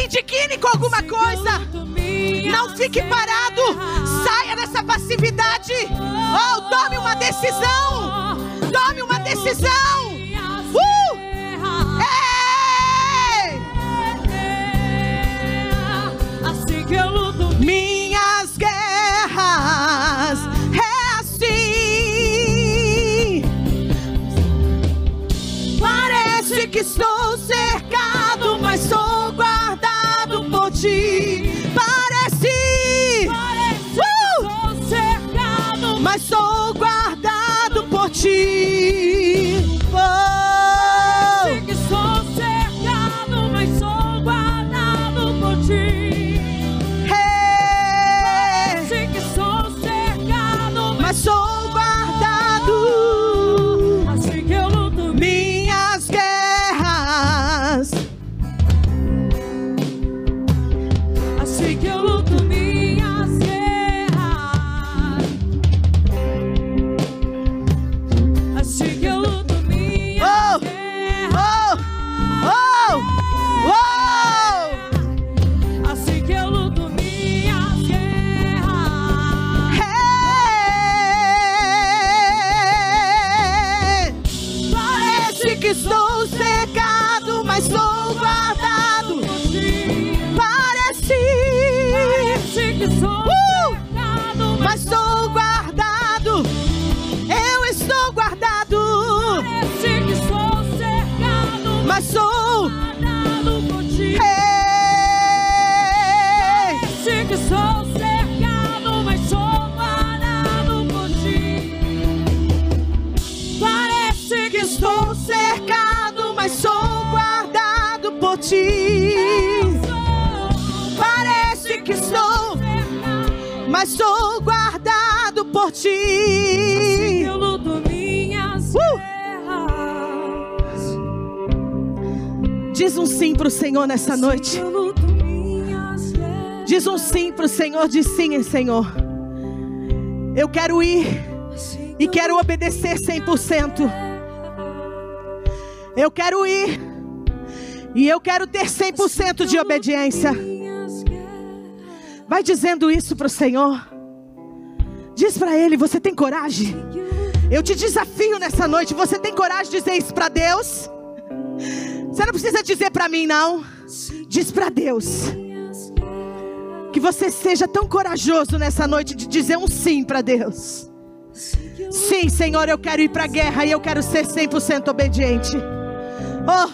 Se indigne com alguma coisa. Não fique parado. Saia dessa passividade. Oh, tome uma decisão. Tome uma decisão. Uh! Ei! Assim que eu luto Minhas cercado, mas nessa noite. Diz um sim para o Senhor, diz sim, Senhor. Eu quero ir e quero obedecer 100%. Eu quero ir e eu quero ter 100% de obediência. Vai dizendo isso para o Senhor. Diz para Ele: Você tem coragem? Eu te desafio nessa noite. Você tem coragem de dizer isso para Deus? Você não precisa dizer para mim, não. Diz para Deus. Que você seja tão corajoso nessa noite de dizer um sim para Deus. Sim, Senhor, eu quero ir para a guerra e eu quero ser 100% obediente. Oh,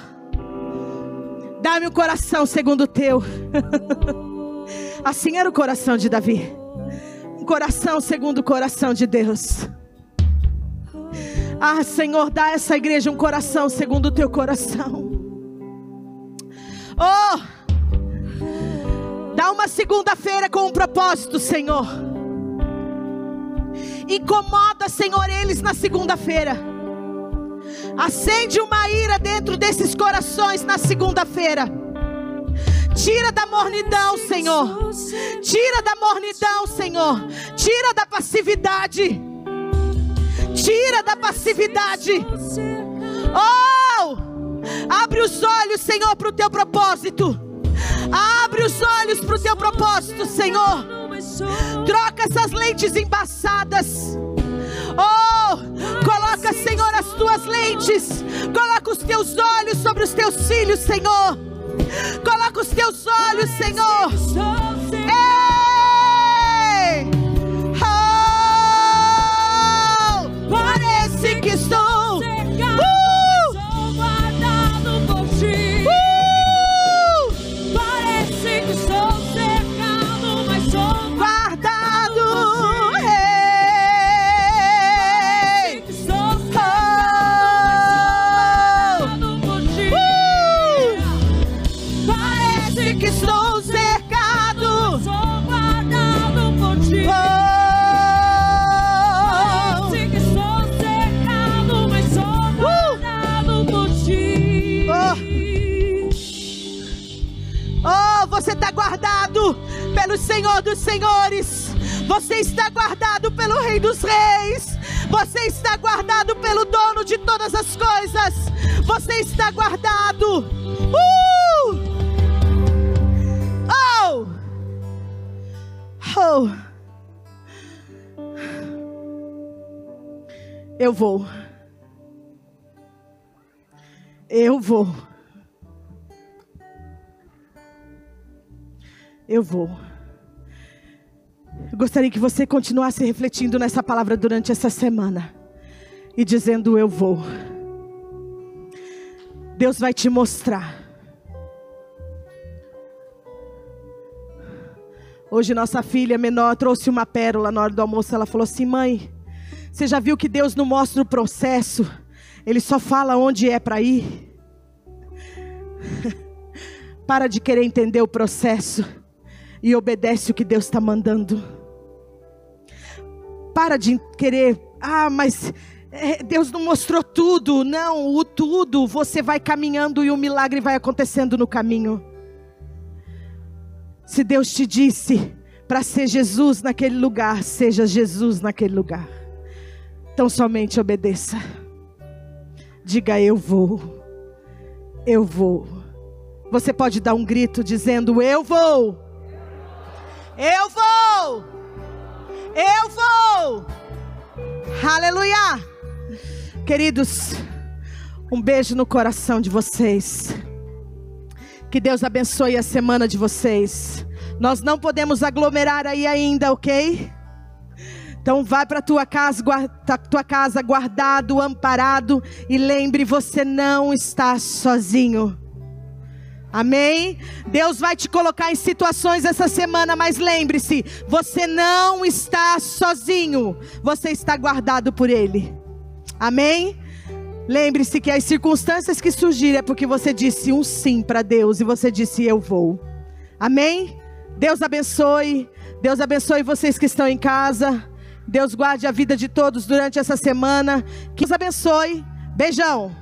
dá-me um coração segundo o teu. assim era o coração de Davi. Um coração segundo o coração de Deus. Ah, Senhor, dá a essa igreja um coração segundo o teu coração. Oh! Dá uma segunda-feira com um propósito, Senhor. Incomoda, Senhor, eles na segunda-feira. Acende uma ira dentro desses corações na segunda-feira. Tira da mornidão, Senhor. Tira da mornidão, Senhor. Tira da passividade. Tira da passividade. Oh! Abre os olhos, Senhor, para o teu propósito. Abre os olhos para o teu propósito, Senhor. Troca essas lentes embaçadas. Oh, coloca, Senhor, as tuas lentes. Coloca os teus olhos sobre os teus filhos, Senhor. Coloca os teus olhos, Senhor. Pelo Senhor dos Senhores. Você está guardado pelo Rei dos Reis. Você está guardado pelo dono de todas as coisas. Você está guardado. Uh! Oh! Oh! Eu vou. Eu vou. Eu vou. Eu gostaria que você continuasse refletindo nessa palavra durante essa semana e dizendo: Eu vou. Deus vai te mostrar. Hoje, nossa filha menor trouxe uma pérola na hora do almoço. Ela falou assim: Mãe, você já viu que Deus não mostra o processo, Ele só fala onde é para ir? Para de querer entender o processo e obedece o que Deus está mandando. Para de querer, ah, mas é, Deus não mostrou tudo. Não, o tudo você vai caminhando e o milagre vai acontecendo no caminho. Se Deus te disse para ser Jesus naquele lugar, seja Jesus naquele lugar. Então somente obedeça. Diga eu vou. Eu vou. Você pode dar um grito dizendo eu vou. Eu vou! Eu vou! Aleluia! Queridos, um beijo no coração de vocês. Que Deus abençoe a semana de vocês. Nós não podemos aglomerar aí ainda, ok? Então vai para tua casa, guarda, tua casa guardado, amparado e lembre, você não está sozinho. Amém? Deus vai te colocar em situações essa semana, mas lembre-se, você não está sozinho, você está guardado por Ele. Amém? Lembre-se que as circunstâncias que surgirem é porque você disse um sim para Deus e você disse eu vou. Amém? Deus abençoe. Deus abençoe vocês que estão em casa. Deus guarde a vida de todos durante essa semana. Que Deus abençoe. Beijão.